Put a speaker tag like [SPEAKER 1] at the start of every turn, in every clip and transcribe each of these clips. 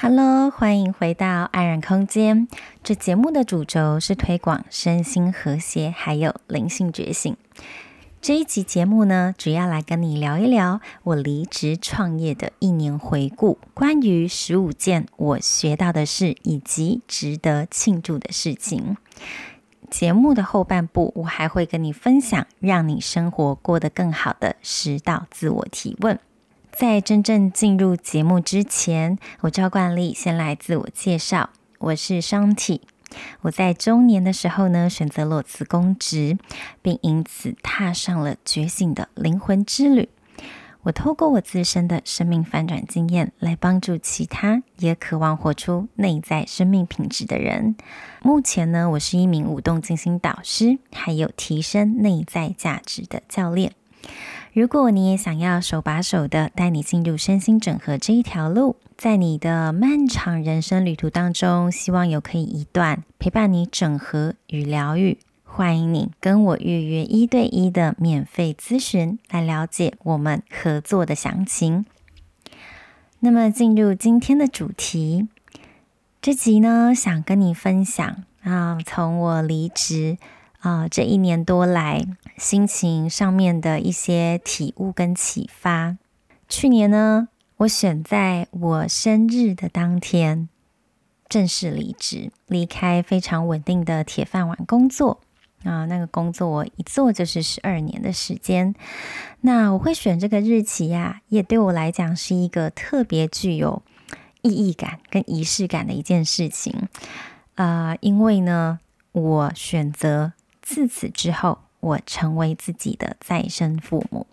[SPEAKER 1] Hello，欢迎回到安然空间。这节目的主轴是推广身心和谐，还有灵性觉醒。这一集节目呢，主要来跟你聊一聊我离职创业的一年回顾，关于十五件我学到的事，以及值得庆祝的事情。节目的后半部，我还会跟你分享让你生活过得更好的十道自我提问。在真正进入节目之前，我照惯例先来自我介绍。我是商体我在中年的时候呢，选择裸辞公职，并因此踏上了觉醒的灵魂之旅。我透过我自身的生命翻转经验，来帮助其他也渴望活出内在生命品质的人。目前呢，我是一名舞动静心导师，还有提升内在价值的教练。如果你也想要手把手的带你进入身心整合这一条路，在你的漫长人生旅途当中，希望有可以一段陪伴你整合与疗愈，欢迎你跟我预约一对一的免费咨询，来了解我们合作的详情。那么进入今天的主题，这集呢，想跟你分享啊，从我离职。啊、这一年多来，心情上面的一些体悟跟启发。去年呢，我选在我生日的当天正式离职，离开非常稳定的铁饭碗工作啊、那个工作我一做就是十二年的时间。那我会选这个日期呀、也对我来讲是一个特别具有意义感跟仪式感的一件事情啊、因为呢，我选择。自此之后，我成为自己的再生父母，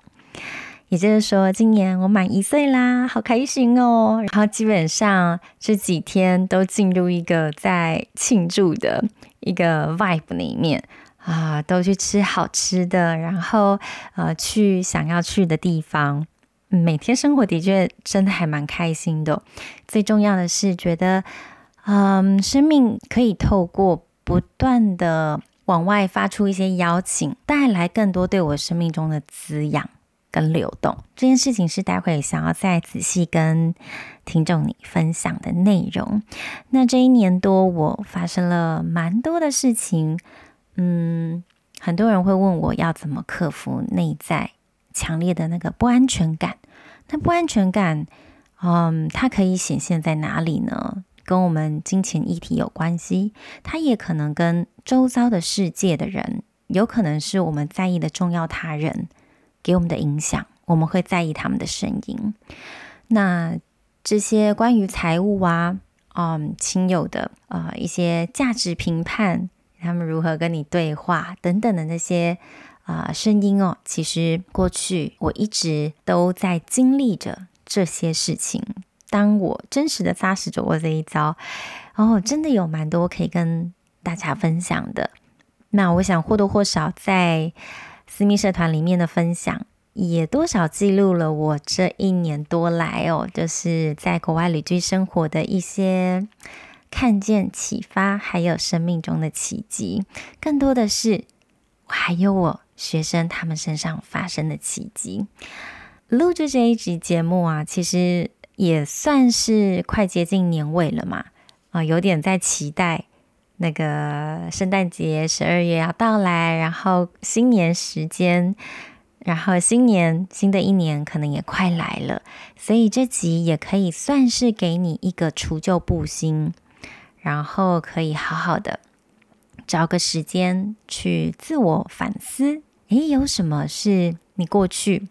[SPEAKER 1] 也就是说，今年我满一岁啦，好开心哦！然后基本上这几天都进入一个在庆祝的一个 vibe 里面啊，都去吃好吃的，然后呃去想要去的地方，每天生活的确真的还蛮开心的。最重要的是，觉得嗯，生命可以透过不断的。往外发出一些邀请，带来更多对我生命中的滋养跟流动。这件事情是待会想要再仔细跟听众你分享的内容。那这一年多，我发生了蛮多的事情。嗯，很多人会问我要怎么克服内在强烈的那个不安全感。那不安全感，嗯，它可以显现在哪里呢？跟我们金钱议题有关系，它也可能跟周遭的世界的人，有可能是我们在意的重要他人给我们的影响，我们会在意他们的声音。那这些关于财务啊，嗯，亲友的啊、呃、一些价值评判，他们如何跟你对话等等的那些啊、声音哦，其实过去我一直都在经历着这些事情。当我真实的踏实走过这一遭，哦，真的有蛮多可以跟大家分享的。那我想或多或少在私密社团里面的分享，也多少记录了我这一年多来哦，就是在国外旅居生活的一些看见、启发，还有生命中的奇迹。更多的是，还有我学生他们身上发生的奇迹。录制这一集节目啊，其实。也算是快接近年尾了嘛，啊、有点在期待那个圣诞节十二月要到来，然后新年时间，然后新年新的一年可能也快来了，所以这集也可以算是给你一个除旧布新，然后可以好好的找个时间去自我反思，诶，有什么是你过去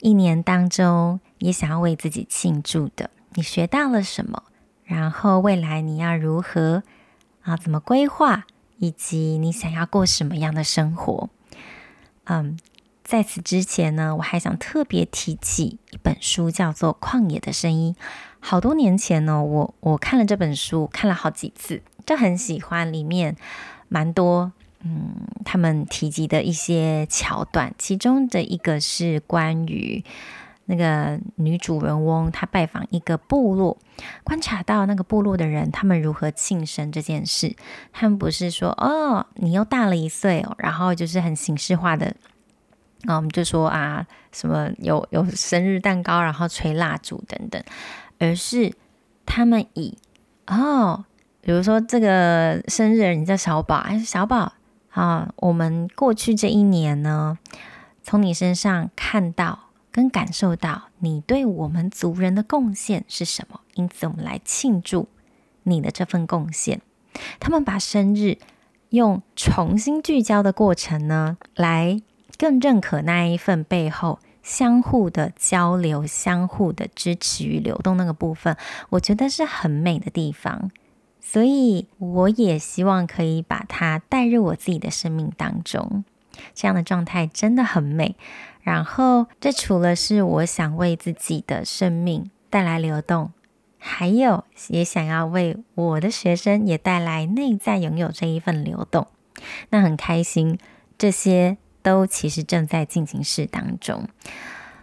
[SPEAKER 1] 一年当中，也想要为自己庆祝的，你学到了什么？然后未来你要如何啊？怎么规划？以及你想要过什么样的生活？嗯，在此之前呢，我还想特别提起一本书，叫做《旷野的声音》。好多年前呢，我我看了这本书，看了好几次，就很喜欢里面蛮多嗯，他们提及的一些桥段，其中的一个是关于。那个女主人翁，她拜访一个部落，观察到那个部落的人，他们如何庆生这件事。他们不是说哦，你又大了一岁哦，然后就是很形式化的，哦，我们，就说啊，什么有有生日蛋糕，然后吹蜡烛等等，而是他们以哦，比如说这个生日你叫小宝，还是小宝啊？我们过去这一年呢，从你身上看到跟感受到你对我们族人的贡献是什么？因此，我们来庆祝你的这份贡献。他们把生日用重新聚焦的过程呢，来更认可那一份背后相互的交流、相互的支持与流动那个部分，我觉得是很美的地方。所以，我也希望可以把它带入我自己的生命当中，这样的状态真的很美。然后，这除了是我想为自己的生命带来流动。还有，也想要为我的学生也带来内在拥有这一份流动，那很开心，这些都其实正在进行式当中。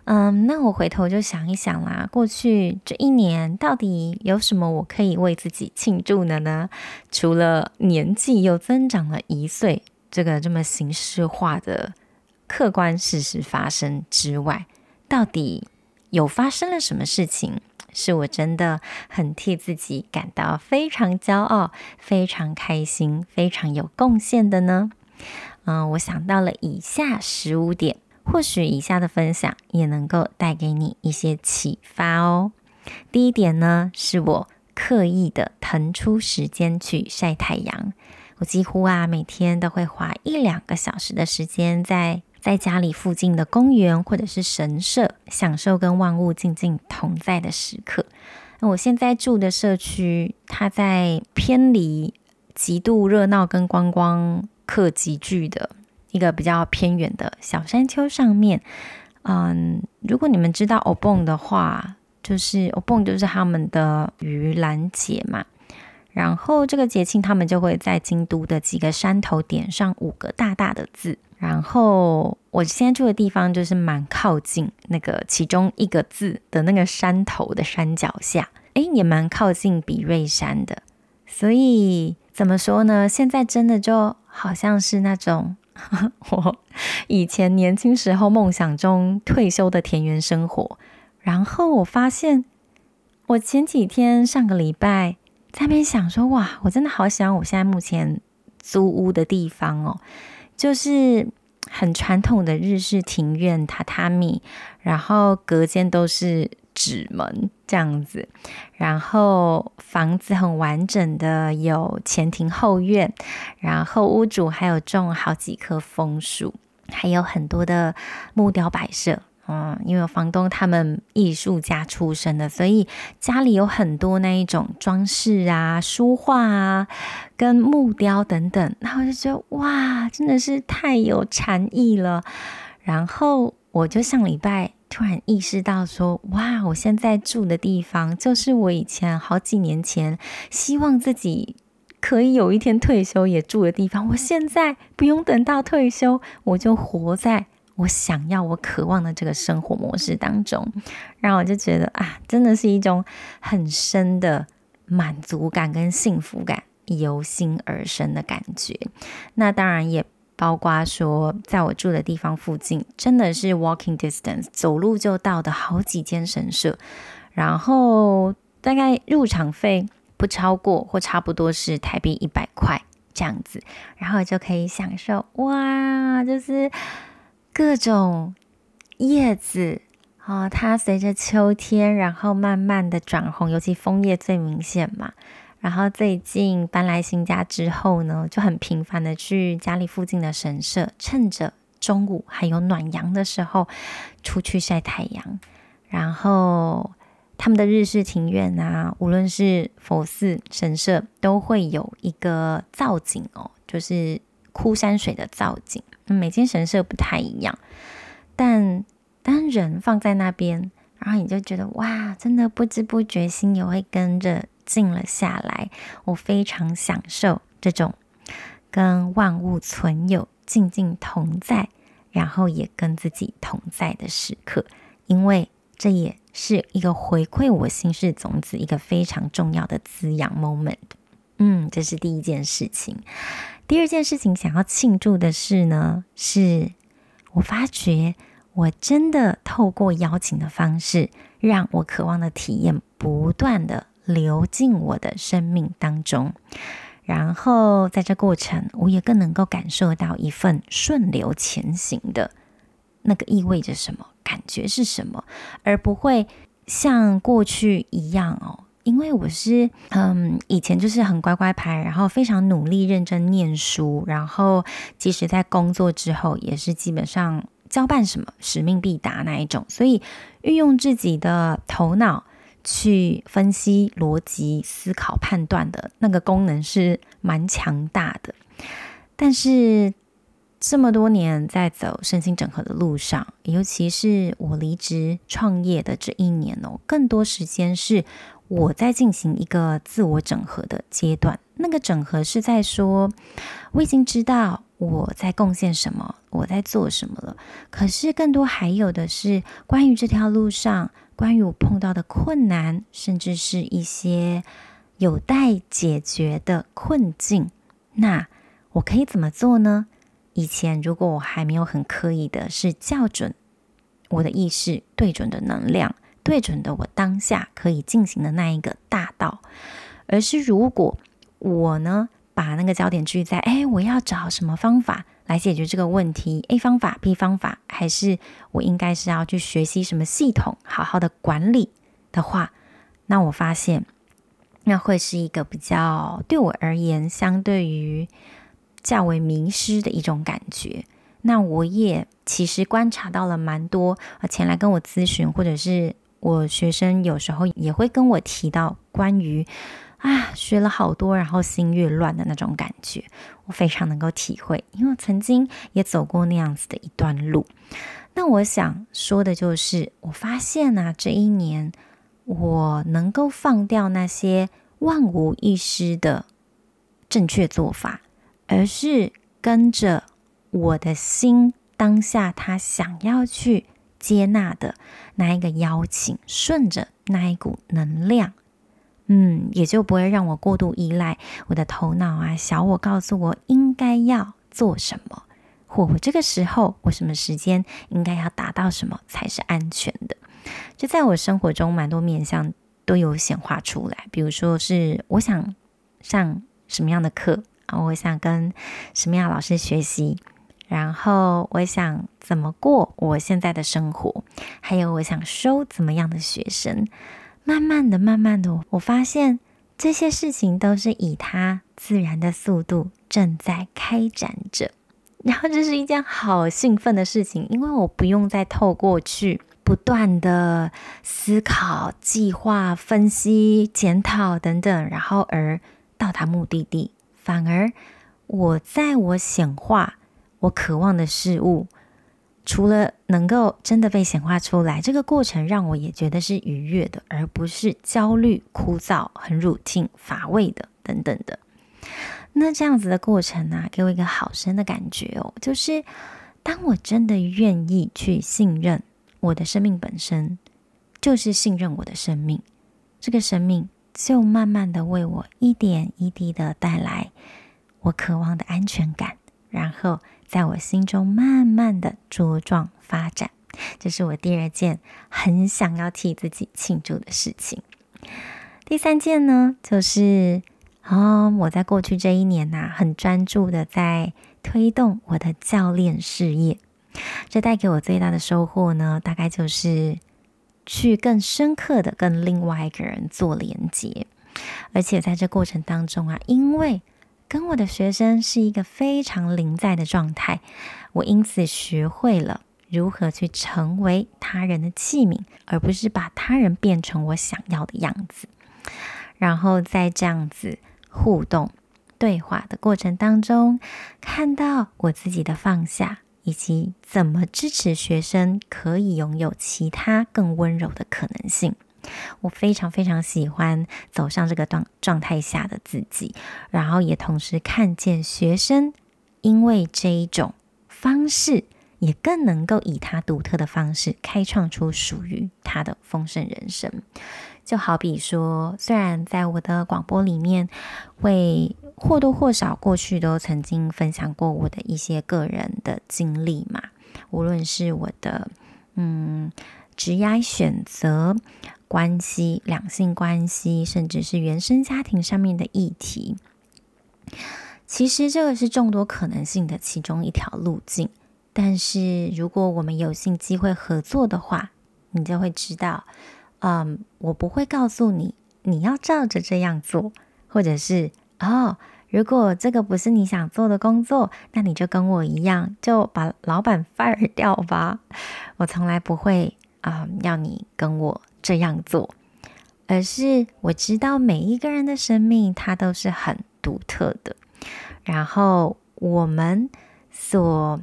[SPEAKER 1] 嗯，那我回头就想一想啦，过去这一年到底有什么我可以为自己庆祝的呢？除了年纪又增长了一岁，这个这么形式化的客观事实发生之外，到底有发生了什么事情？是我真的很替自己感到非常骄傲、非常开心、非常有贡献的呢。嗯，我想到了以下十五点，或许以下的分享也能够带给你一些启发哦。第一点呢，是我刻意的腾出时间去晒太阳。我几乎啊每天都会花一两个小时的时间在。在家里附近的公园或者是神社，享受跟万物静静同在的时刻。那我现在住的社区，它在偏离极度热闹跟观光客集聚的一个比较偏远的小山丘上面。嗯，如果你们知道 Obon 的话，就是 Obon 就是他们的盂兰节嘛。然后这个节庆，他们就会在京都的几个山头点上五个大大的字。然后我现在住的地方就是蛮靠近那个其中一个字的那个山头的山脚下，诶，也蛮靠近比瑞山的。所以怎么说呢？现在真的就好像是那种呵 呵我以前年轻时候梦想中退休的田园生活。然后我发现，我前几天上个礼拜在那边想说，哇，我真的好喜欢我现在目前租屋的地方哦。就是很传统的日式庭院，榻榻米，然后隔间都是纸门这样子，然后房子很完整的有前庭后院，然后屋主还有种好几棵枫树，还有很多的木雕摆设。嗯，因为房东他们艺术家出身的，所以家里有很多那一种装饰啊、书画啊、跟木雕等等，然后就觉得哇，真的是太有禅意了。然后我就上礼拜突然意识到说，哇，我现在住的地方就是我以前好几年前希望自己可以有一天退休也住的地方。我现在不用等到退休，我就活在。我想要，我渴望的这个生活模式当中，然后我就觉得啊，真的是一种很深的满足感跟幸福感由心而生的感觉。那当然也包括说，在我住的地方附近，真的是 walking distance，走路就到的好几间神社，然后大概入场费不超过或差不多是台币一百块这样子，然后就可以享受哇，就是。各种叶子啊、哦，它随着秋天，然后慢慢的转红，尤其枫叶最明显嘛。然后最近搬来新家之后呢，就很频繁的去家里附近的神社，趁着中午还有暖阳的时候出去晒太阳。然后他们的日式庭院啊，无论是佛寺、神社，都会有一个造景哦，就是枯山水的造景。每间神社不太一样，但当人放在那边，然后你就觉得哇，真的不知不觉心也会跟着静了下来。我非常享受这种跟万物存有、静静同在，然后也跟自己同在的时刻，因为这也是一个回馈我心事种子一个非常重要的滋养 moment。嗯，这是第一件事情。第二件事情想要庆祝的是呢，是我发觉我真的透过邀请的方式，让我渴望的体验不断的流进我的生命当中。然后在这过程，我也更能够感受到一份顺流前行的那个意味着什么，感觉是什么，而不会像过去一样哦。因为我是嗯，以前就是很乖乖牌，然后非常努力认真念书，然后即使在工作之后，也是基本上交办什么使命必达那一种，所以运用自己的头脑。去分析、逻辑思考、判断的那个功能是蛮强大的，但是这么多年在走身心整合的路上，尤其是我离职创业的这一年哦，更多时间是我在进行一个自我整合的阶段。那个整合是在说，我已经知道我在贡献什么，我在做什么了，可是更多还有的是关于这条路上。关于我碰到的困难，甚至是一些有待解决的困境，那我可以怎么做呢？以前如果我还没有很刻意的是校准我的意识，对准的能量，对准的我当下可以进行的那一个大道，而是如果我呢，把那个焦点聚在，哎，我要找什么方法来解决这个问题？A 方法、B 方法，还是我应该是要去学习什么系统，好好的管理的话，那我发现那会是一个比较对我而言，相对于较为迷失的一种感觉。那我也其实观察到了蛮多啊，前来跟我咨询，或者是我学生有时候也会跟我提到关于。啊，学了好多，然后心越乱的那种感觉，我非常能够体会，因为我曾经也走过那样子的一段路。那我想说的就是，我发现啊，这一年我能够放掉那些万无一失的正确做法，而是跟着我的心当下他想要去接纳的那一个邀请，顺着那一股能量。嗯，也就不会让我过度依赖我的头脑啊，小我告诉我应该要做什么，或我这个时候我什么时间应该要达到什么才是安全的。就在我生活中，蛮多面向都有显化出来。比如说是我想上什么样的课，我想跟什么样老师学习，然后我想怎么过我现在的生活，还有我想收怎么样的学生。慢慢的，慢慢的，我发现这些事情都是以它自然的速度正在开展着，然后这是一件好兴奋的事情，因为我不用再透过去不断的思考、计划、分析、检讨等等，然后而到达目的地，反而我在我显化我渴望的事物。除了能够真的被显化出来，这个过程让我也觉得是愉悦的，而不是焦虑、枯燥、很 routine、乏味的等等的。那这样子的过程呢、啊，给我一个好深的感觉哦，就是当我真的愿意去信任我的生命本身，就是信任我的生命，这个生命就慢慢的为我一点一滴的带来我渴望的安全感，然后。在我心中慢慢的茁壮发展，这是我第二件很想要替自己庆祝的事情。第三件呢，就是哦，我在过去这一年呐、很专注的在推动我的教练事业。这带给我最大的收获呢，大概就是去更深刻的跟另外一个人做连接，而且在这过程当中啊，因为跟我的学生是一个非常临在的状态，我因此学会了如何去成为他人的器皿，而不是把他人变成我想要的样子。然后在这样子互动对话的过程当中，看到我自己的放下，以及怎么支持学生可以拥有其他更温柔的可能性。我非常非常喜欢走上这个状状态下的自己，然后也同时看见学生因为这一种方式，也更能够以他独特的方式开创出属于他的丰盛人生。就好比说，虽然在我的广播里面会或多或少过去都曾经分享过我的一些个人的经历嘛，无论是我的嗯职业选择。关系、两性关系，甚至是原生家庭上面的议题。其实这个是众多可能性的其中一条路径。但是如果我们有幸机会合作的话，你就会知道，嗯，我不会告诉你你要照着这样做，或者是哦，如果这个不是你想做的工作，那你就跟我一样，就把老板 fire 掉吧。我从来不会啊，要你跟我这样做，而是我知道每一个人的生命它都是很独特的。然后我们所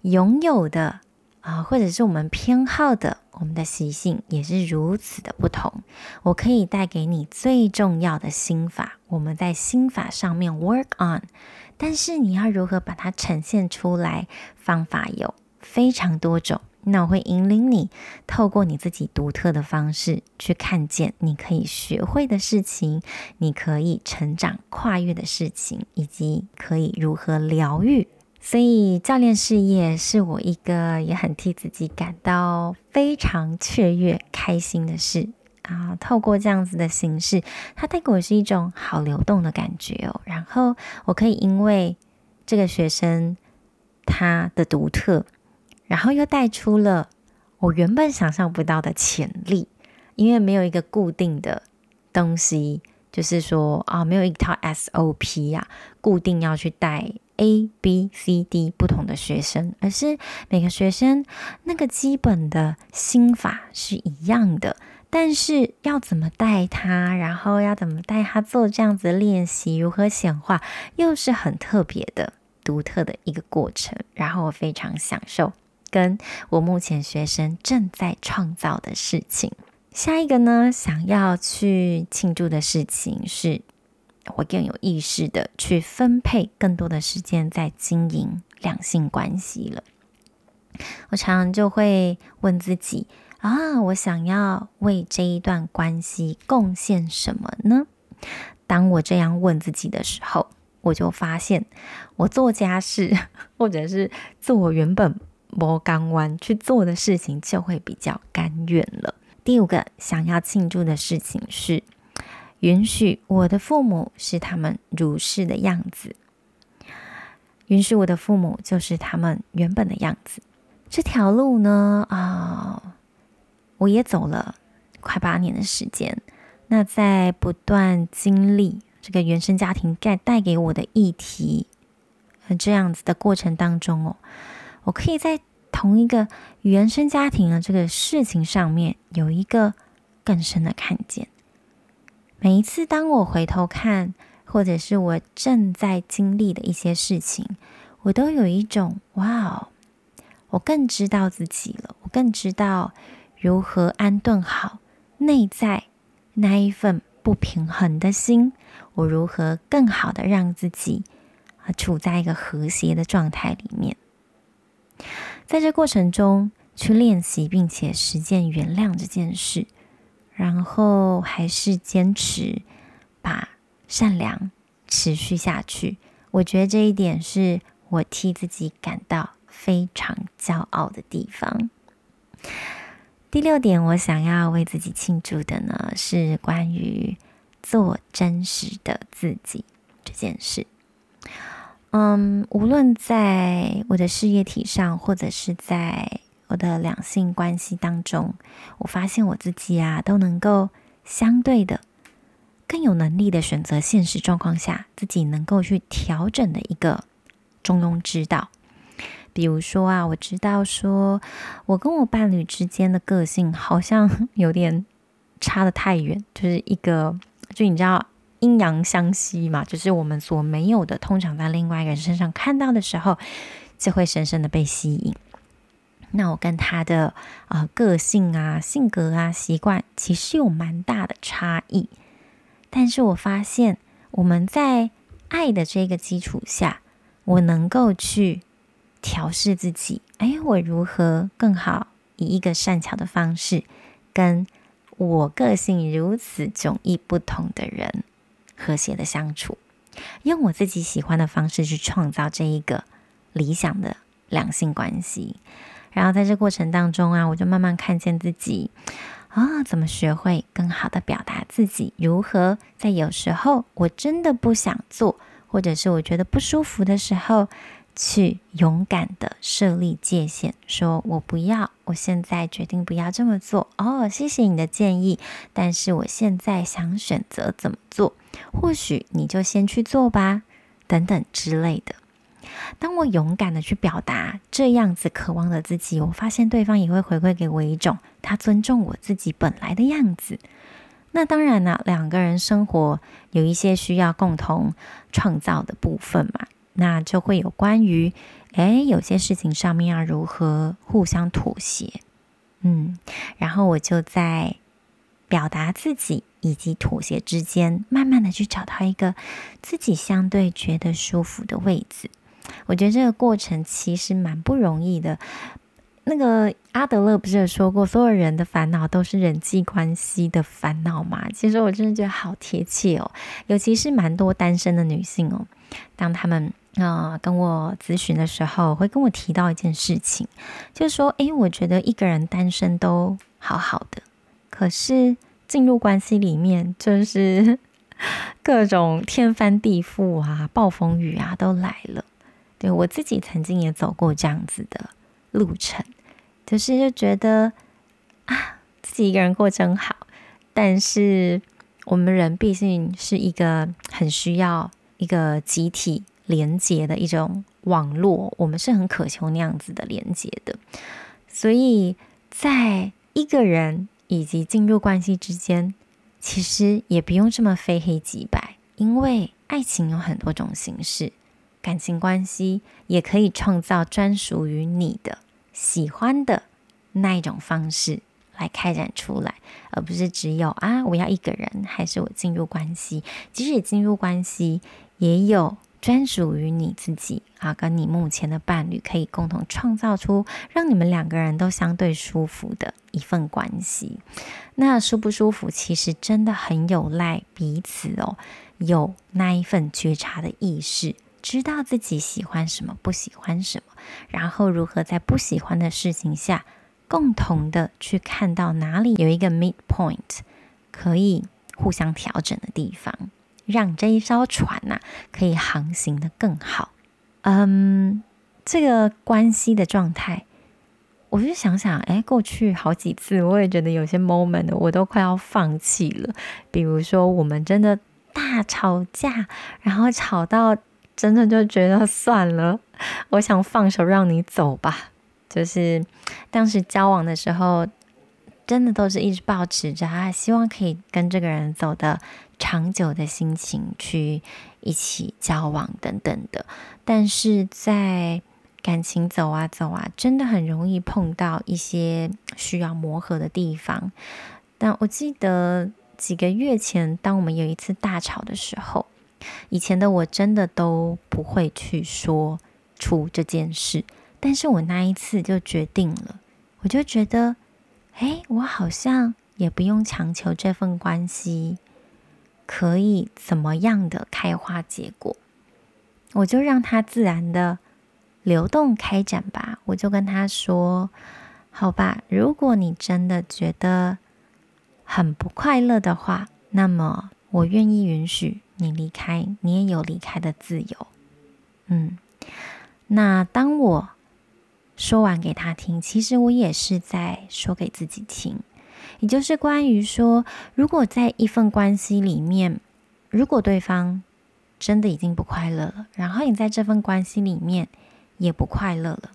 [SPEAKER 1] 拥有的啊，或者是我们偏好的，我们的习性也是如此的不同。我可以带给你最重要的心法，我们在心法上面 work on，但是你要如何把它呈现出来，方法有非常多种。那我会引领你，透过你自己独特的方式去看见你可以学会的事情，你可以成长跨越的事情，以及可以如何疗愈。所以，教练事业是我一个也很替自己感到非常雀跃、开心的事啊！透过这样子的形式，它带给我是一种好流动的感觉哦。然后，我可以因为这个学生他的独特。然后又带出了我原本想象不到的潜力，因为没有一个固定的东西，就是说啊，没有一套 SOP 呀，固定要去带 A、B、C、D 不同的学生，而是每个学生那个基本的心法是一样的，但是要怎么带他，然后要怎么带他做这样子的练习，如何显化，又是很特别的、独特的一个过程。然后我非常享受。跟我目前学生正在创造的事情，下一个呢，想要去庆祝的事情是，我更有意识的去分配更多的时间在经营两性关系了。我常常就会问自己啊，我想要为这一段关系贡献什么呢？当我这样问自己的时候，我就发现，我做家事或者是做我原本。摸钢弯去做的事情就会比较甘愿了。第五个想要庆祝的事情是，允许我的父母是他们如是的样子，允许我的父母就是他们原本的样子。这条路呢，啊，我也走了快八年的时间。那在不断经历这个原生家庭带带给我的议题，这样子的过程当中哦。我可以在同一个原生家庭的这个事情上面有一个更深的看见。每一次当我回头看，或者是我正在经历的一些事情，我都有一种哇哦，我更知道自己了，我更知道如何安顿好内在那一份不平衡的心，我如何更好的让自己啊处在一个和谐的状态里面。在这过程中去练习，并且实践原谅这件事，然后还是坚持把善良持续下去。我觉得这一点是我替自己感到非常骄傲的地方。第六点，我想要为自己庆祝的呢，是关于做真实的自己这件事。嗯，无论在我的事业体上，或者是在我的两性关系当中，我发现我自己啊，都能够相对的更有能力的选择现实状况下自己能够去调整的一个中庸之道。比如说啊，我知道说我跟我伴侣之间的个性好像有点差的太远，就是一个，就你知道。阴阳相吸嘛，就是我们所没有的，通常在另外一个人身上看到的时候，就会深深的被吸引。那我跟他的啊、呃、个性啊、性格啊、习惯，其实有蛮大的差异。但是我发现，我们在爱的这个基础下，我能够去调试自己。哎，我如何更好以一个善巧的方式，跟我个性如此迥异不同的人，和谐的相处，用我自己喜欢的方式去创造这一个理想的两性关系。然后在这过程当中啊，我就慢慢看见自己啊、怎么学会更好的表达自己？如何在有时候我真的不想做，或者是我觉得不舒服的时候，去勇敢的设立界限，说我不要，我现在决定不要这么做。哦，谢谢你的建议，但是我现在想选择怎么做，或许你就先去做吧，等等之类的。当我勇敢的去表达这样子渴望的自己，我发现对方也会回馈给我一种他尊重我自己本来的样子。那当然了，两个人生活有一些需要共同创造的部分嘛。那就会有关于，诶，有些事情上面要如何互相妥协，嗯，然后我就在表达自己以及妥协之间，慢慢的去找到一个自己相对觉得舒服的位置。我觉得这个过程其实蛮不容易的。那个阿德勒不是有说过，所有人的烦恼都是人际关系的烦恼吗？其实我真的觉得好贴切哦，尤其是蛮多单身的女性哦，当她们。啊、跟我咨询的时候，会跟我提到一件事情，就是说，诶，我觉得一个人单身都好好的，可是进入关系里面，就是 各种天翻地覆啊，暴风雨啊都来了。对，我自己曾经也走过这样子的路程，就是就觉得啊，自己一个人过真好。但是我们人毕竟是一个很需要一个集体。连接的一种网络，我们是很渴求那样子的连接的，所以在一个人以及进入关系之间，其实也不用这么非黑即白，因为爱情有很多种形式，感情关系也可以创造专属于你的喜欢的那一种方式来开展出来，而不是只有啊，我要一个人，还是我进入关系，即使进入关系也有。专属于你自己啊，跟你目前的伴侣可以共同创造出让你们两个人都相对舒服的一份关系。那舒不舒服，其实真的很有赖彼此哦，有那一份觉察的意识，知道自己喜欢什么，不喜欢什么，然后如何在不喜欢的事情下，共同的去看到哪里有一个 midpoint，可以互相调整的地方。让这一艘船呐、可以航行的更好。嗯，这个关系的状态，我就想想，哎，过去好几次，我也觉得有些 moment 我都快要放弃了。比如说，我们真的大吵架，然后吵到真的就觉得算了，我想放手让你走吧。就是当时交往的时候，真的都是一直抱持着啊，希望可以跟这个人走的。长久的心情去一起交往等等的，但是在感情走啊走啊，真的很容易碰到一些需要磨合的地方。但我记得几个月前，当我们有一次大吵的时候，以前的我真的都不会去说出这件事，但是我那一次就决定了，我就觉得，哎，我好像也不用强求这份关系。可以怎么样的开花结果，我就让它自然的流动开展吧。我就跟他说：“好吧，如果你真的觉得很不快乐的话，那么我愿意允许你离开，你也有离开的自由。”嗯，那当我说完给他听，其实我也是在说给自己听。也就是关于说，如果在一份关系里面，如果对方真的已经不快乐了，然后你在这份关系里面也不快乐了，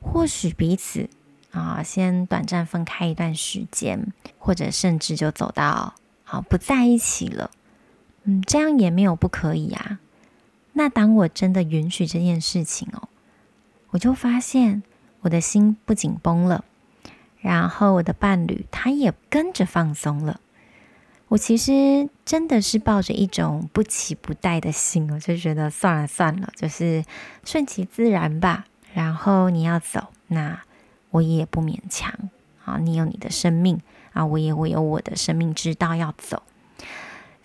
[SPEAKER 1] 或许彼此啊先短暂分开一段时间，或者甚至就走到啊不在一起了，嗯，这样也没有不可以啊。那当我真的允许这件事情哦，我就发现我的心不紧绷了。然后我的伴侣他也跟着放松了。我其实真的是抱着一种不期不待的心，我就觉得算了算了，就是顺其自然吧。然后你要走，那我也不勉强啊。你有你的生命啊，我也我有我的生命之道要走。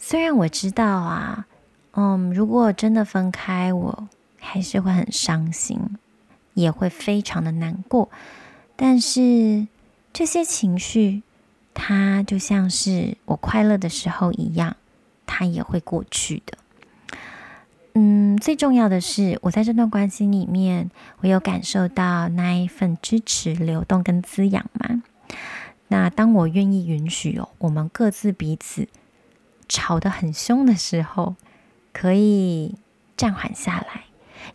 [SPEAKER 1] 虽然我知道啊，嗯，如果真的分开，我还是会很伤心，也会非常的难过，但是。这些情绪，它就像是我快乐的时候一样，它也会过去的。嗯，最重要的是，我在这段关系里面，我有感受到那一份支持、流动跟滋养吗？那当我愿意允许哦，我们各自彼此吵得很凶的时候，可以暂缓下来。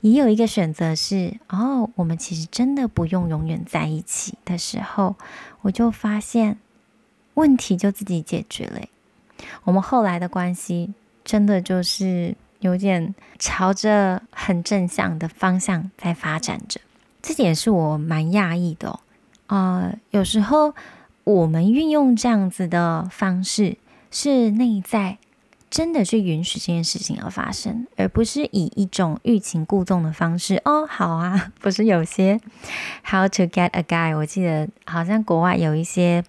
[SPEAKER 1] 也有一个选择是，哦，我们其实真的不用永远在一起的时候，我就发现问题就自己解决了。我们后来的关系真的就是有点朝着很正向的方向在发展着，这点是我蛮讶异的哦。啊、呃，有时候。我们运用这样子的方式，是内在真的去允许这件事情而发生，而不是以一种欲擒故纵的方式。哦，好啊，不是有些 How to get a guy，我记得好像国外有一些。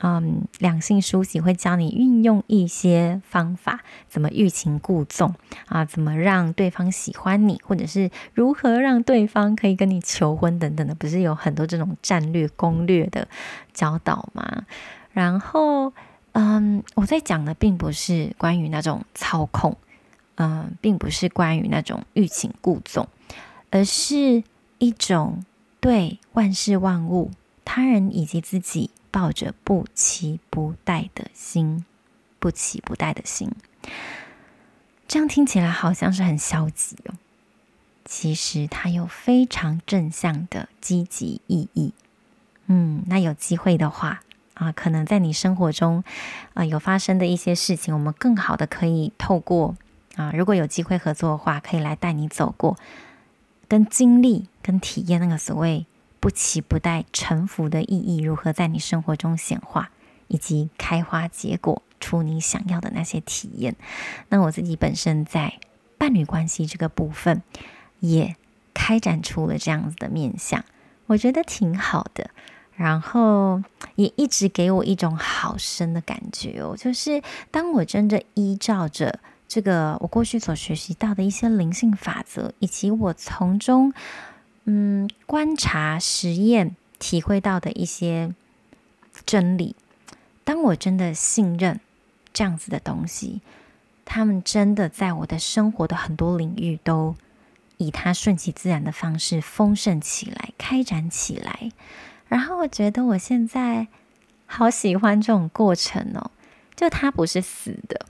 [SPEAKER 1] 嗯，两性书籍会教你运用一些方法，怎么欲擒故纵啊，怎么让对方喜欢你，或者是如何让对方可以跟你求婚等等的，不是有很多这种战略攻略的教导吗？然后，嗯，我在讲的并不是关于那种操控，嗯，并不是关于那种欲擒故纵，而是一种对万事万物、他人以及自己。抱着不期不待的心，不期不待的心，这样听起来好像是很消极哦。其实它有非常正向的积极意义。嗯，那有机会的话啊，可能在你生活中啊有发生的一些事情，我们更好的可以透过啊，如果有机会合作的话，可以来带你走过，跟经历跟体验那个所谓。不期不待臣服的意义如何在你生活中显化，以及开花结果出你想要的那些体验？那我自己本身在伴侣关系这个部分也开展出了这样子的面向，我觉得挺好的。然后也一直给我一种好深的感觉哦，就是当我真的依照着这个我过去所学习到的一些灵性法则，以及我从中。嗯，观察、实验、体会到的一些真理，当我真的信任这样子的东西，他们真的在我的生活的很多领域都以它顺其自然的方式丰盛起来、开展起来。然后我觉得我现在好喜欢这种过程哦，就它不是死的，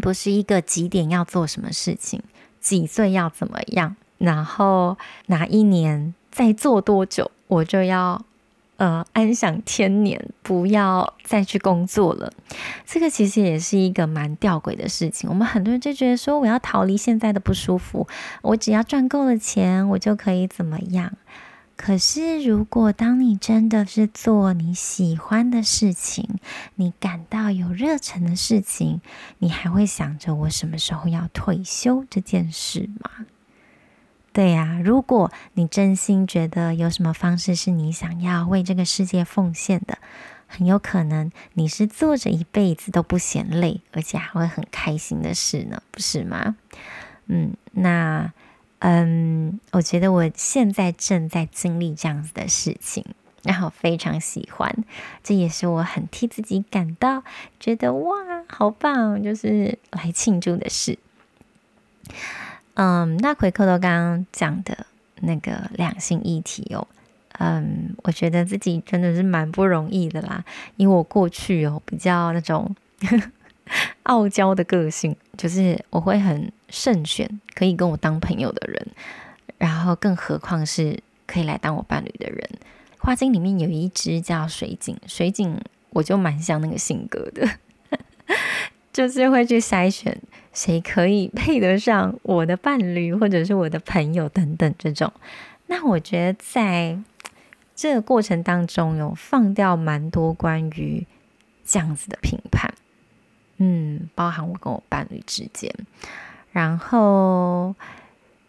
[SPEAKER 1] 不是一个几点要做什么事情，几岁要怎么样。然后哪一年再做多久，我就要呃安享天年，不要再去工作了。这个其实也是一个蛮吊诡的事情。我们很多人就觉得说，我要逃离现在的不舒服，我只要赚够了钱，我就可以怎么样。可是如果当你真的是做你喜欢的事情，你感到有热忱的事情，你还会想着我什么时候要退休这件事吗？对呀、如果你真心觉得有什么方式是你想要为这个世界奉献的，很有可能你是做着一辈子都不嫌累，而且还会很开心的事呢，不是吗？嗯，那嗯，我觉得我现在正在经历这样子的事情，然后非常喜欢，这也是我很替自己感到觉得哇，好棒，就是来庆祝的事。嗯，那回扣到刚刚讲的那个两性议题哦，嗯，我觉得自己真的是蛮不容易的啦，因为我过去哦比较那种 傲娇的个性，就是我会很慎选可以跟我当朋友的人，然后更何况是可以来当我伴侣的人。花精里面有一只叫水井，水井我就蛮像那个性格的，就是会去筛选。谁可以配得上我的伴侣，或者是我的朋友等等这种？那我觉得在这个过程当中，有放掉蛮多关于这样子的评判，嗯，包含我跟我伴侣之间。然后，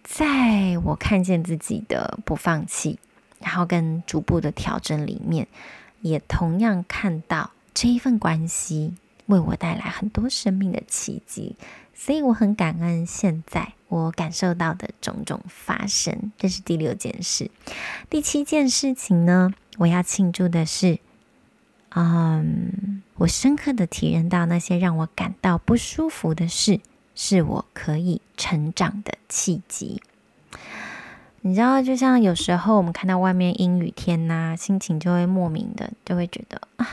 [SPEAKER 1] 在我看见自己的不放弃，然后跟逐步的调整里面，也同样看到这一份关系为我带来很多生命的奇迹。所以我很感恩现在我感受到的种种发生，这是第六件事。第七件事情呢，我要庆祝的是，嗯，我深刻的体验到那些让我感到不舒服的事，是我可以成长的契机。你知道，就像有时候我们看到外面阴雨天呐、心情就会莫名的就会觉得啊，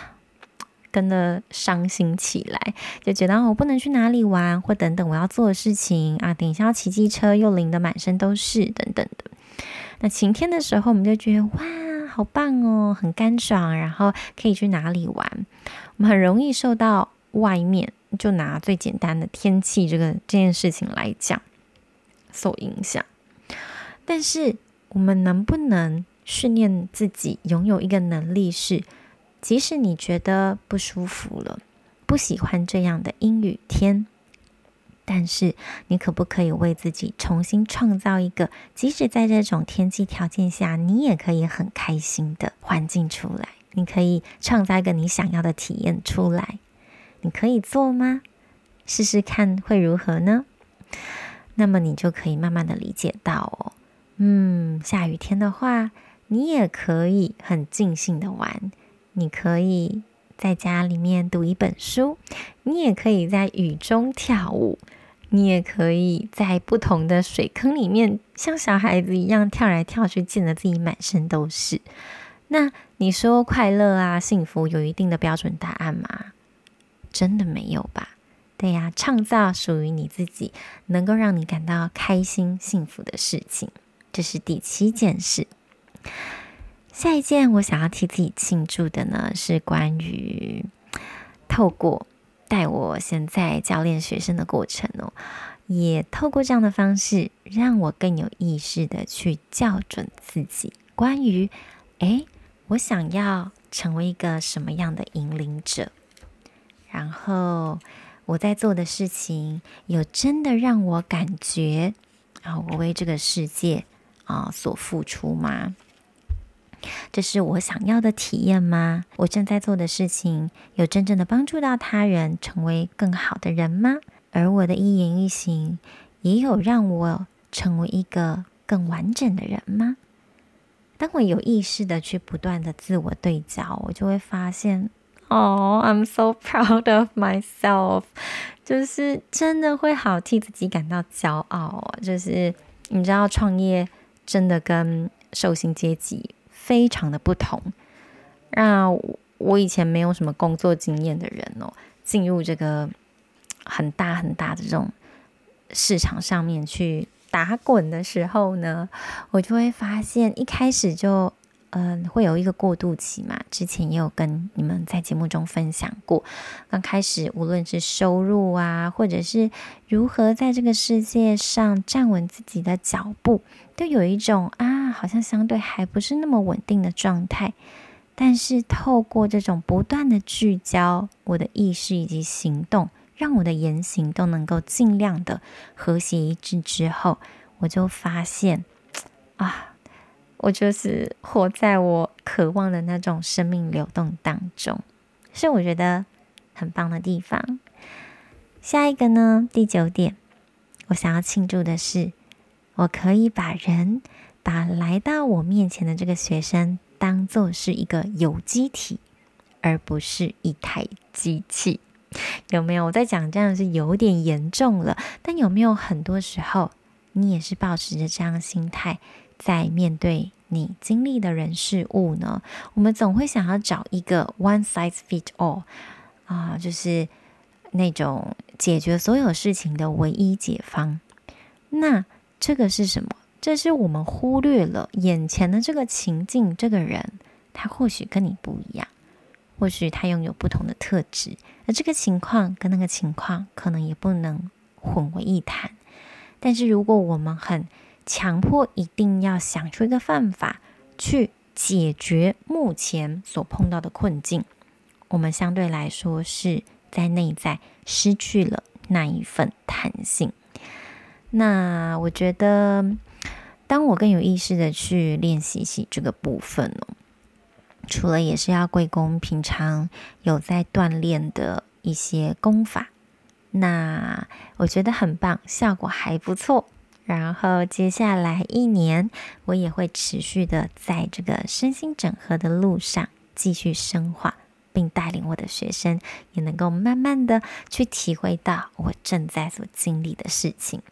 [SPEAKER 1] 跟着伤心起来，就觉得、我不能去哪里玩，或等等我要做的事情啊，等一下要骑机车又淋得满身都是等等的。那晴天的时候，我们就觉得哇。好棒哦，很干爽，然后可以去哪里玩？我们很容易受到外面，就拿最简单的天气这个这件事情来讲，受影响。但是我们能不能训练自己拥有一个能力是，即使你觉得不舒服了，不喜欢这样的阴雨天。但是，你可不可以为自己重新创造一个，即使在这种天气条件下，你也可以很开心的环境出来？你可以创造一个你想要的体验出来，你可以做吗？试试看会如何呢？那么你就可以慢慢的理解到哦，嗯，下雨天的话，你也可以很尽兴的玩，你可以在家里面读一本书，你也可以在雨中跳舞。你也可以在不同的水坑里面，像小孩子一样跳来跳去，溅得自己满身都是。那你说快乐啊、幸福有一定的标准答案吗？真的没有吧？对呀，创造属于你自己，能够让你感到开心、幸福的事情，这是第七件事。下一件我想要替自己庆祝的呢，是关于透过。带我现在教练学生的过程哦，也透过这样的方式，让我更有意识的去校准自己。关于，诶，我想要成为一个什么样的引领者？然后我在做的事情，有真的让我感觉啊，我为这个世界啊所付出吗？这是我想要的体验吗？我正在做的事情有真正的帮助到他人，成为更好的人吗？而我的一言一行也有让我成为一个更完整的人吗？当我有意识的去不断的自我对焦，我就会发现，哦，I'm so proud of myself，就是真的会好替自己感到骄傲。就是你知道，创业真的跟受薪阶级。非常的不同。那我以前没有什么工作经验的人哦，进入这个很大很大的这种市场上面去打滚的时候呢，我就会发现一开始就嗯、会有一个过渡期嘛。之前也有跟你们在节目中分享过，刚开始无论是收入啊，或者是如何在这个世界上站稳自己的脚步。都有一种啊，好像相对还不是那么稳定的状态，但是透过这种不断的聚焦，我的意识以及行动，让我的言行都能够尽量的和谐一致之后，我就发现啊，我就是活在我渴望的那种生命流动当中，是我觉得很棒的地方。下一个呢，第九点，我想要庆祝的是。我可以把人，把来到我面前的这个学生当做是一个有机体，而不是一台机器，有没有？我在讲这样是有点严重了，但有没有很多时候，你也是保持着这样的心态在面对你经历的人事物呢？我们总会想要找一个 one size fit all 啊，就是那种解决所有事情的唯一解方，那。这个是什么？这是我们忽略了眼前的这个情境，这个人他或许跟你不一样，或许他拥有不同的特质，而这个情况跟那个情况可能也不能混为一谈。但是如果我们很强迫，一定要想出一个办法去解决目前所碰到的困境，我们相对来说是在内在失去了那一份弹性。那我觉得，当我更有意识的去练习起这个部分哦，除了也是要归功平常有在锻炼的一些功法，那我觉得很棒，效果还不错。然后接下来一年，我也会持续的在这个身心整合的路上继续深化，并带领我的学生也能够慢慢的去体会到我正在所经历的事情。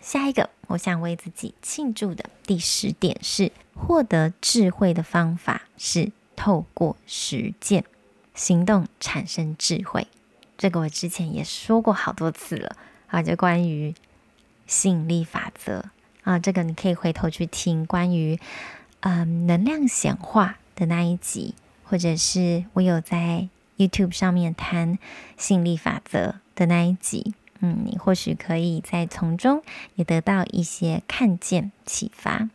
[SPEAKER 1] 下一个，我想为自己庆祝的第十点是，获得智慧的方法是透过实践，行动产生智慧。这个我之前也说过好多次了啊，就关于吸引力法则。啊，这个你可以回头去听关于嗯、能量显化的那一集，或者是我有在 YouTube 上面谈吸引力法则的那一集，嗯，你或许可以在从中也得到一些看见启发。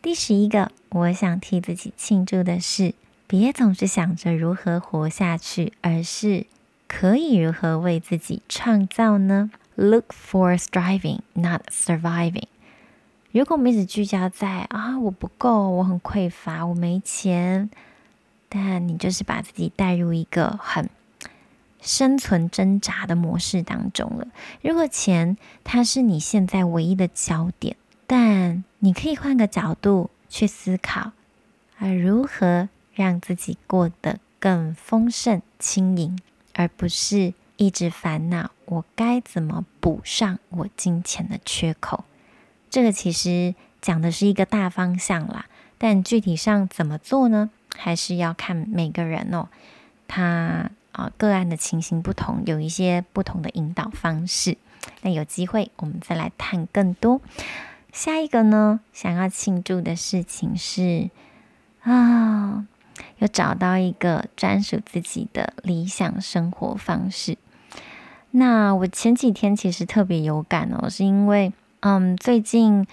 [SPEAKER 1] 第十一个，我想替自己庆祝的是，别总是想着如何活下去，而是可以如何为自己创造呢？？Look for striving, not surviving. 如果我们一直聚焦在啊，我不够，我很匮乏，我没钱，但你就是把自己带入一个很生存挣扎的模式当中了。如果钱它是你现在唯一的焦点，但你可以换个角度去思考，啊，如何让自己过得更丰盛、轻盈，而不是一直烦恼我该怎么补上我金钱的缺口。这个其实讲的是一个大方向啦，但具体上怎么做呢？还是要看每个人哦，他啊个案的情形不同，有一些不同的引导方式。那有机会我们再来探更多。下一个呢，想要庆祝的事情是啊，有找到一个专属自己的理想生活方式。那我前几天其实特别有感哦，是因为。嗯，最近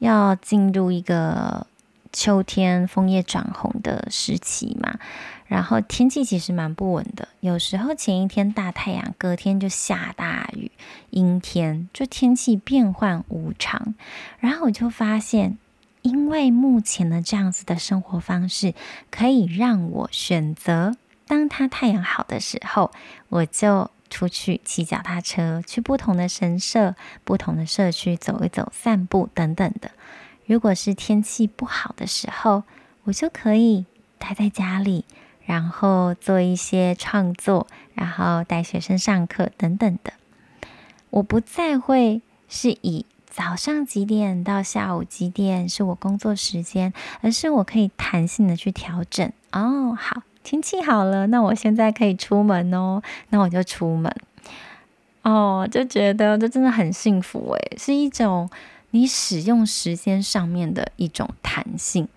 [SPEAKER 1] 要进入一个秋天枫叶转红的时期嘛，然后天气其实蛮不稳的，有时候前一天大太阳，隔天就下大雨，阴天，就天气变幻无常。然后我就发现，因为目前的这样子的生活方式，可以让我选择，当它太阳好的时候，我就。出去骑脚踏车，去不同的神社、不同的社区走一走、散步等等的。如果是天气不好的时候，我就可以待在家里，然后做一些创作，然后带学生上课等等的。我不再会是以早上几点到下午几点是我工作时间，而是我可以弹性的去调整。哦，好。天气好了，那我现在可以出门哦，那我就出门。哦，就觉得这真的很幸福诶，是一种你使用时间上面的一种弹性，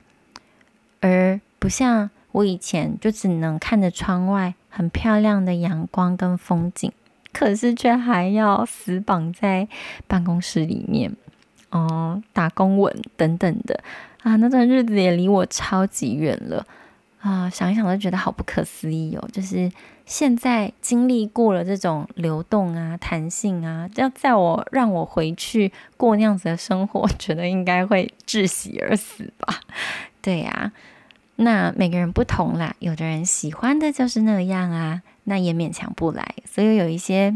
[SPEAKER 1] 而不像我以前就只能看着窗外很漂亮的阳光跟风景，可是却还要死绑在办公室里面，哦，打工文等等的啊，那段日子也离我超级远了。啊，想一想都觉得好不可思议哦！就是现在经历过了这种流动啊、弹性啊，要在我让我回去过那样子的生活，觉得应该会窒息而死吧？对呀，那每个人不同啦，有的人喜欢的就是那样啊，那也勉强不来。所以有一些，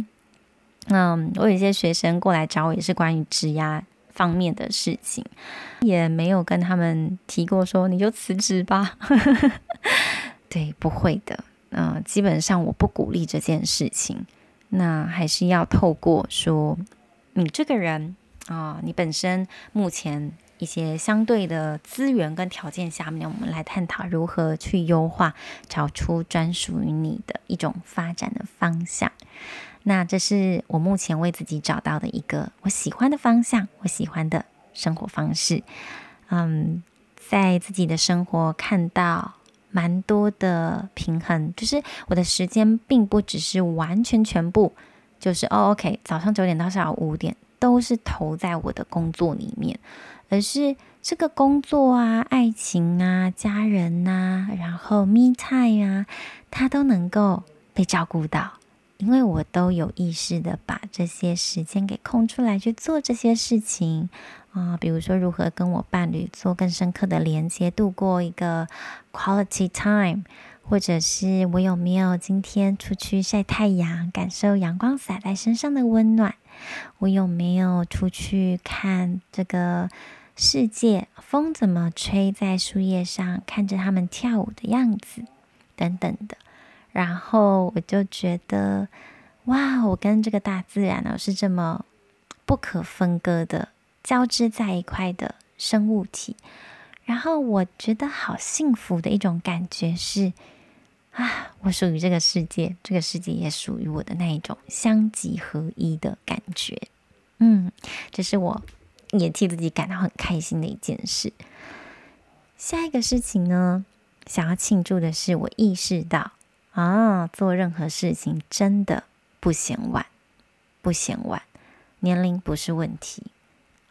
[SPEAKER 1] 嗯，我有一些学生过来找我，也是关于职压方面的事情，也没有跟他们提过说你就辞职吧。对，不会的。嗯、基本上我不鼓励这件事情。那还是要透过说你这个人啊、你本身目前一些相对的资源跟条件下面，我们来探讨如何去优化，找出专属于你的一种发展的方向。那这是我目前为自己找到的一个我喜欢的方向，我喜欢的生活方式。嗯，在自己的生活看到蛮多的平衡，就是我的时间并不只是完全全部，就是哦，OK，早上九点到下午五点都是投在我的工作里面，而是这个工作啊、爱情啊、家人呐、然后 me time 啊，它都能够被照顾到。因为我都有意识的把这些时间给空出来去做这些事情啊、比如说如何跟我伴侣做更深刻的连接，度过一个 quality time，或者是我有没有今天出去晒太阳，感受阳光洒在身上的温暖，我有没有出去看这个世界，风怎么吹在树叶上，看着他们跳舞的样子。等等的。然后我就觉得，哇，我跟这个大自然呢是这么不可分割的交织在一块的生物体。然后我觉得好幸福的一种感觉是，啊，我属于这个世界，这个世界也属于我的那一种相即合一的感觉。嗯，这是我也替自己感到很开心的一件事。下一个事情呢，想要庆祝的是，我意识到。啊，做任何事情真的不嫌晚，不嫌晚。年龄不是问题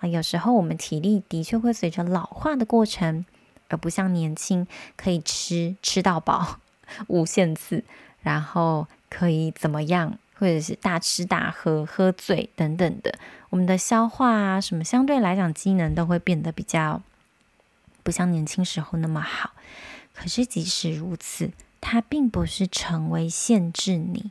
[SPEAKER 1] 啊，有时候我们体力的确会随着老化的过程，而不像年轻可以吃吃到饱，无限次，然后可以怎么样，或者是大吃大喝、喝醉等等的。我们的消化啊，什么相对来讲机能都会变得比较不像年轻时候那么好。可是即使如此，它并不是成为限制你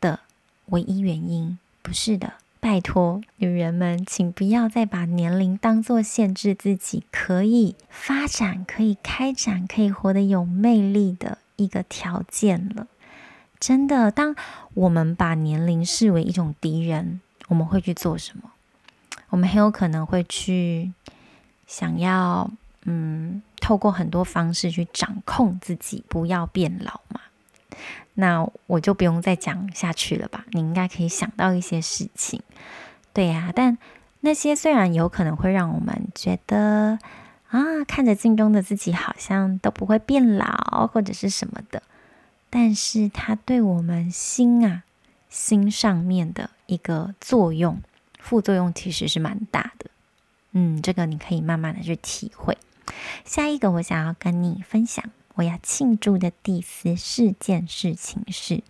[SPEAKER 1] 的唯一原因，不是的。拜托，女人们，请不要再把年龄当作限制自己可以发展、可以开展、可以活得有魅力的一个条件了。真的，当我们把年龄视为一种敌人，我们会去做什么？我们很有可能会去想要，嗯。透过很多方式去掌控自己，不要变老嘛。那我就不用再讲下去了吧？你应该可以想到一些事情，对呀。但那些虽然有可能会让我们觉得啊，看着镜中的自己好像都不会变老或者是什么的，但是它对我们心啊，心上面的一个作用，副作用其实是蛮大的。嗯，这个你可以慢慢的去体会。下一个我想要跟你分享，我要庆祝的第十四件事情是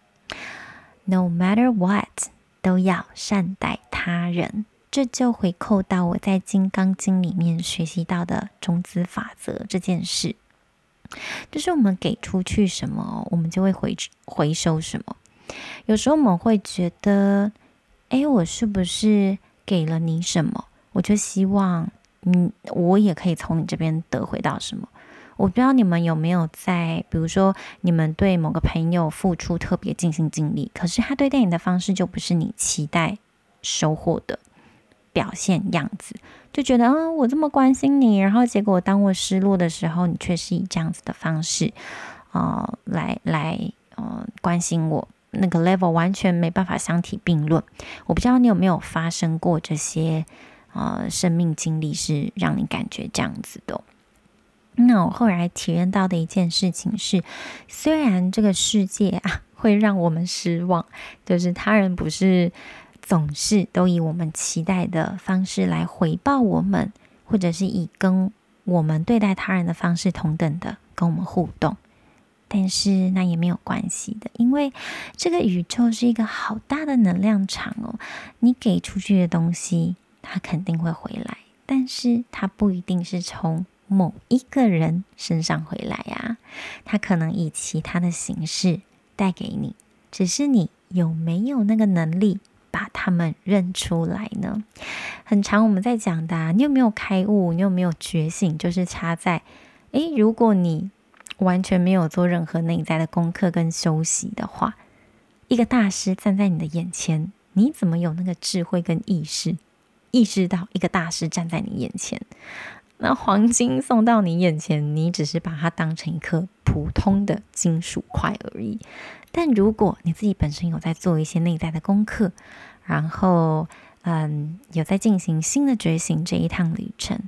[SPEAKER 1] ，No matter what，都要善待他人。这就回扣到我在《金刚经》里面学习到的种子法则这件事，就是我们给出去什么，我们就会回回收什么。有时候我们会觉得，哎，我是不是给了你什么，我就希望。嗯，我也可以从你这边得回到什么？我不知道你们有没有在，比如说你们对某个朋友付出特别尽心尽力，可是他对待你的方式就不是你期待收获的表现样子，就觉得啊、我这么关心你，然后结果当我失落的时候，你却是以这样子的方式、呃、来来呃关心我，那个 level 完全没办法相提并论。我不知道你有没有发生过这些。呃，生命经历是让你感觉这样子的。那我后来体验到的一件事情是，虽然这个世界啊 会让我们失望，就是他人不是总是都以我们期待的方式来回报我们，或者是以跟我们对待他人的方式同等的跟我们互动，但是那也没有关系的，因为这个宇宙是一个好大的能量场哦，你给出去的东西。他肯定会回来，但是他不一定是从某一个人身上回来呀。他可能以其他的形式带给你，只是你有没有那个能力把他们认出来呢？很长我们在讲的，你有没有开悟？你有没有觉醒？就是差在，诶，如果你完全没有做任何内在的功课跟修习的话，一个大师站在你的眼前，你怎么有那个智慧跟意识？意识到一个大师站在你眼前，那黄金送到你眼前，你只是把它当成一颗普通的金属块而已。但如果你自己本身有在做一些内在的功课，然后嗯，有在进行新的觉醒这一趟旅程，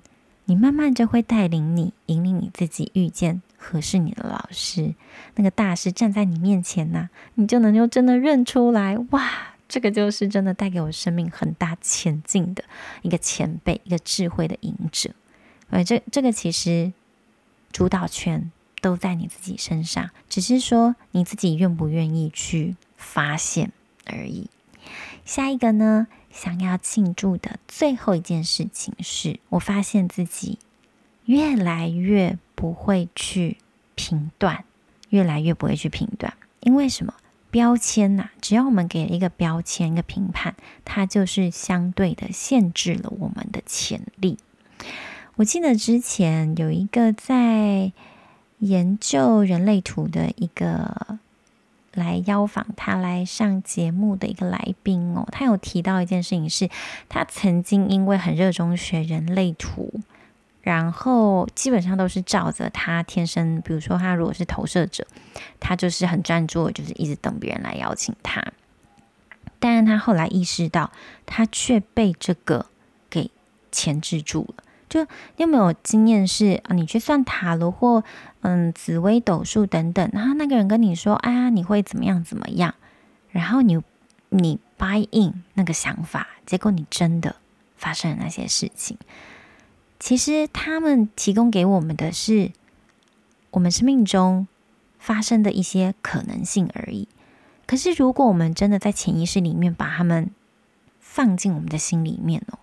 [SPEAKER 1] 你慢慢就会带领你，引领你自己遇见合适你的老师。那个大师站在你面前呢、啊，你就能够真的认出来，哇！这个就是真的带给我生命很大前进的一个前辈，一个智慧的引者。哎，这这个其实主导权都在你自己身上，只是说你自己愿不愿意去发现而已。下一个呢，想要庆祝的最后一件事情是，我发现自己越来越不会去评断，越来越不会去评断，因为什么？标签呐，只要我们给了一个标签、一个评判，它就是相对的限制了我们的潜力。我记得之前有一个在研究人类图的一个来邀访他来上节目的一个来宾哦，他有提到一件事情是，他曾经因为很热衷学人类图，然后基本上都是照着他天生，比如说他如果是投射者，他就是很专注，就是一直等别人来邀请他。但是他后来意识到，他却被这个给钳制住了。就你有没有经验是啊，你去算塔罗或嗯紫微斗数等等，然后那个人跟你说，哎呀，你会怎么样怎么样，然后你你 buy in 那个想法，结果你真的发生了那些事情。其实他们提供给我们的是我们生命中发生的一些可能性而已。可是，如果我们真的在潜意识里面把他们放进我们的心里面哦，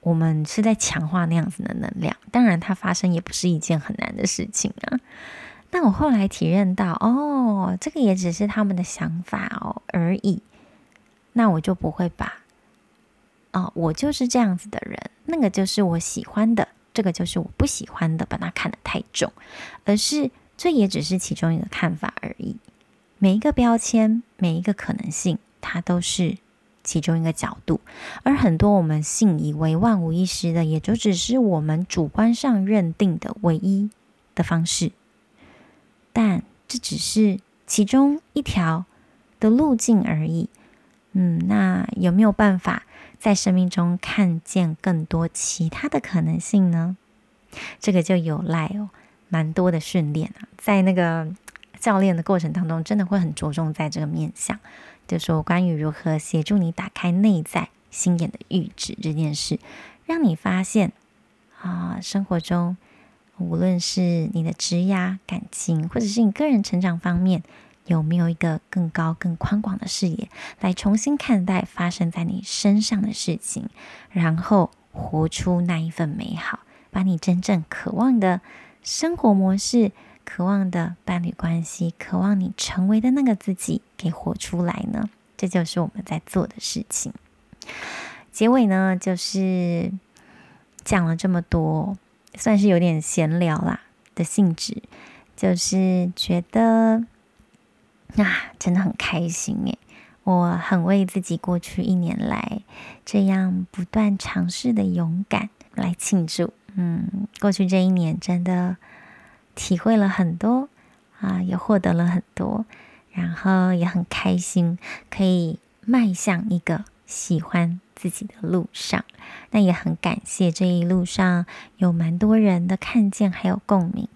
[SPEAKER 1] 我们是在强化那样子的能量。当然，它发生也不是一件很难的事情啊。但我后来体认到，哦，这个也只是他们的想法哦而已。那我就不会把，哦，我就是这样子的人，那个就是我喜欢的，这个就是我不喜欢的，把它看得太重，而是这也只是其中一个看法而已。每一个标签，每一个可能性，它都是其中一个角度。而很多我们信以为万无一失的，也就只是我们主观上认定的唯一的方式。但这只是其中一条的路径而已。嗯，那有没有办法在生命中看见更多其他的可能性呢？这个就有赖哦，蛮多的训练啊，在那个。教练的过程当中，真的会很着重在这个面向，就说关于如何协助你打开内在心眼的阈值这件事，让你发现啊，生活中无论是你的职业、感情，或者是你个人成长方面，有没有一个更高、更宽广的视野，来重新看待发生在你身上的事情，然后活出那一份美好，把你真正渴望的生活模式。渴望的伴侣关系，渴望你成为的那个自己，给活出来呢？这就是我们在做的事情。结尾呢，就是讲了这么多，算是有点闲聊啦的性质，就是觉得啊，真的很开心诶，我很为自己过去一年来这样不断尝试的勇敢来庆祝。嗯，过去这一年真的。体会了很多啊，也获得了很多，然后也很开心，可以迈向一个喜欢自己的路上。那也很感谢这一路上有蛮多人的看见还有共鸣。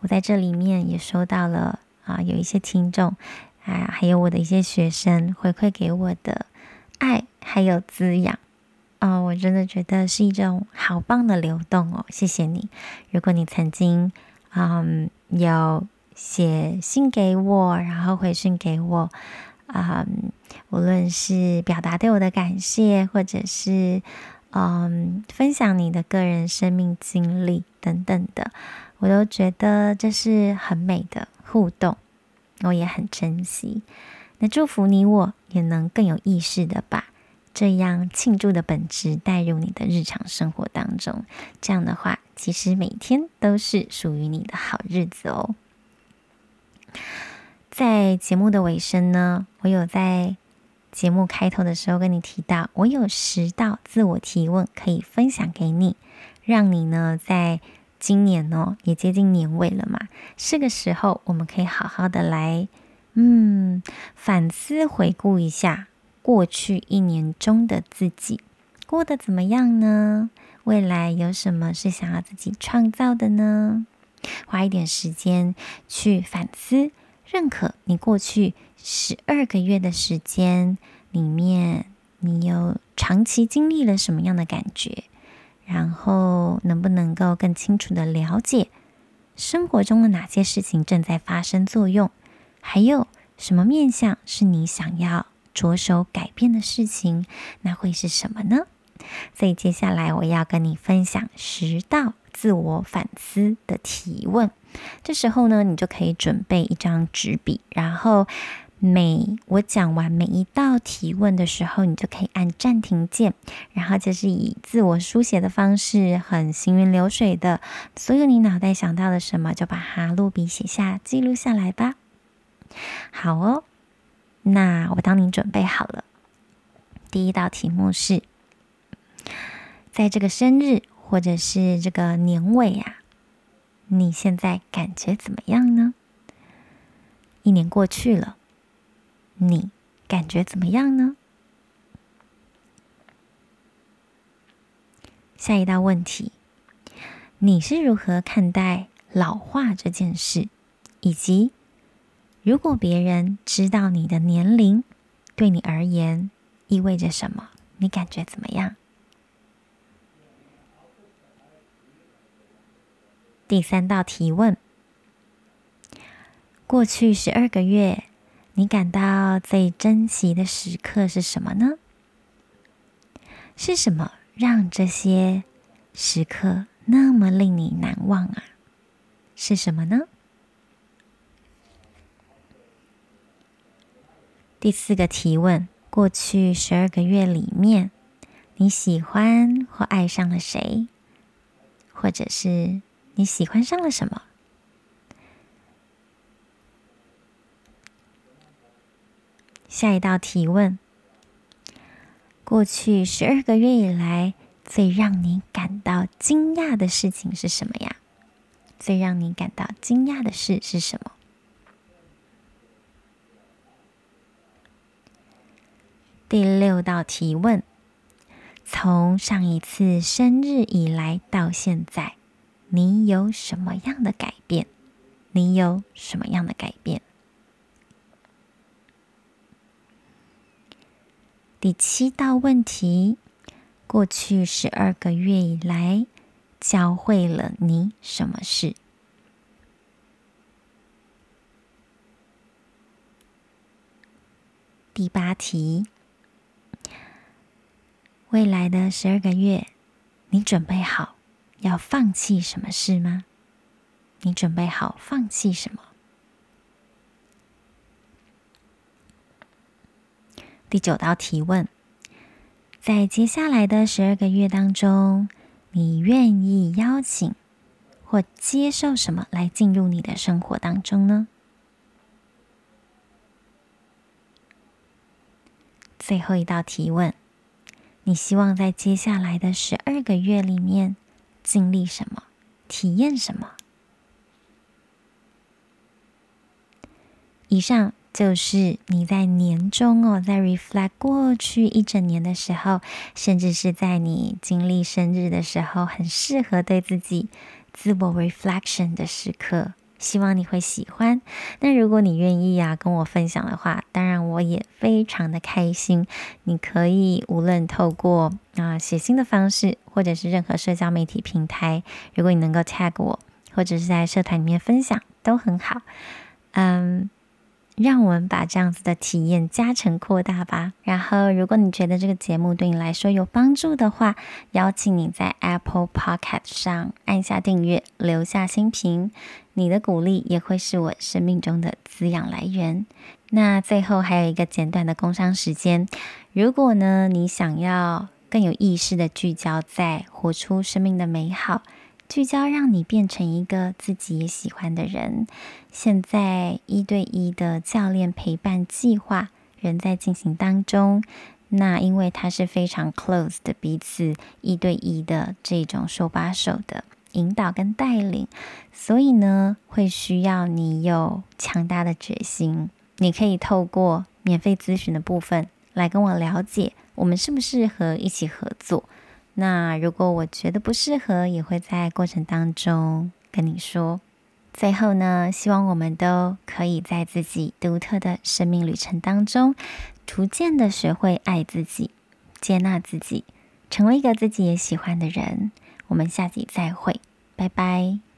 [SPEAKER 1] 我在这里面也收到了啊，有一些听众啊，还有我的一些学生回馈给我的爱还有滋养啊，我真的觉得是一种好棒的流动哦。谢谢你，如果你曾经。嗯，有写信给我，然后回信给我，嗯，无论是表达对我的感谢，或者是嗯分享你的个人生命经历等等的，我都觉得这是很美的互动，我也很珍惜。那祝福你我也能更有意识的把这样庆祝的本质带入你的日常生活当中，这样的话。其实每天都是属于你的好日子哦。在节目的尾声呢，我有在节目开头的时候跟你提到，我有十道自我提问可以分享给你，让你呢在今年哦也接近年尾了嘛，是个时候我们可以好好的来嗯反思回顾一下过去一年中的自己过得怎么样呢？未来有什么是想要自己创造的呢？花一点时间去反思，认可你过去十二个月的时间里面，你有长期经历了什么样的感觉？然后能不能够更清楚地了解生活中的哪些事情正在发生作用？还有什么面向是你想要着手改变的事情？那会是什么呢？所以接下来我要跟你分享十道自我反思的提问。这时候呢，你就可以准备一张纸笔，然后每我讲完每一道提问的时候，你就可以按暂停键，然后就是以自我书写的方式，很行云流水的，所有你脑袋想到的什么，就把它落笔写下，记录下来吧。好哦，那我当你准备好了。第一道题目是，在这个生日或者是这个年尾啊，你现在感觉怎么样呢？一年过去了。你感觉怎么样呢？下一道问题，你是如何看待老化这件事？以及如果别人知道你的年龄，对你而言意味着什么？你感觉怎么样？第三道提问，过去十二个月。你感到最珍惜的时刻是什么呢？是什么让这些时刻那么令你难忘啊？是什么呢？第四个提问：过去十二个月里面，你喜欢或爱上了谁？或者是你喜欢上了什么？下一道提问：过去十二个月以来，最让你感到惊讶的事情是什么呀？最让你感到惊讶的事是什么？第六道提问：从上一次生日以来到现在，你有什么样的改变？你有什么样的改变？第七道问题：过去十二个月以来，教会了你什么事？第八题：未来的十二个月，你准备好要放弃什么事吗？你准备好放弃什么？第九道提问：在接下来的十二个月当中，你愿意邀请或接受什么来进入你的生活当中呢？最后一道提问：你希望在接下来的十二个月里面经历什么、体验什么？以上。就是你在年终哦，在 reflect 过去一整年的时候，甚至是在你经历生日的时候，很适合对自己自我 reflection 的时刻。希望你会喜欢。那如果你愿意啊，跟我分享的话，当然我也非常的开心。你可以无论透过啊写信的方式，或者是任何社交媒体平台，如果你能够 tag 我，或者是在社团里面分享，都很好。嗯。让我们把这样子的体验加成扩大吧。然后，如果你觉得这个节目对你来说有帮助的话，邀请你在 Apple Podcast 上按下订阅，留下星评。你的鼓励也会是我生命中的滋养来源。那最后还有一个简短的工商时间，如果呢，你想要更有意识的聚焦在活出生命的美好。聚焦，让你变成一个自己也喜欢的人。现在一对一的教练陪伴计划仍在进行当中。那因为它是非常 close 的彼此一对一的这种手把手的引导跟带领，所以呢，会需要你有强大的决心。你可以透过免费咨询的部分来跟我了解，我们适不适合一起合作。那如果我觉得不适合，也会在过程当中跟你说。最后呢，希望我们都可以在自己独特的生命旅程当中，逐渐的学会爱自己、接纳自己，成为一个自己也喜欢的人。我们下集再会，拜拜。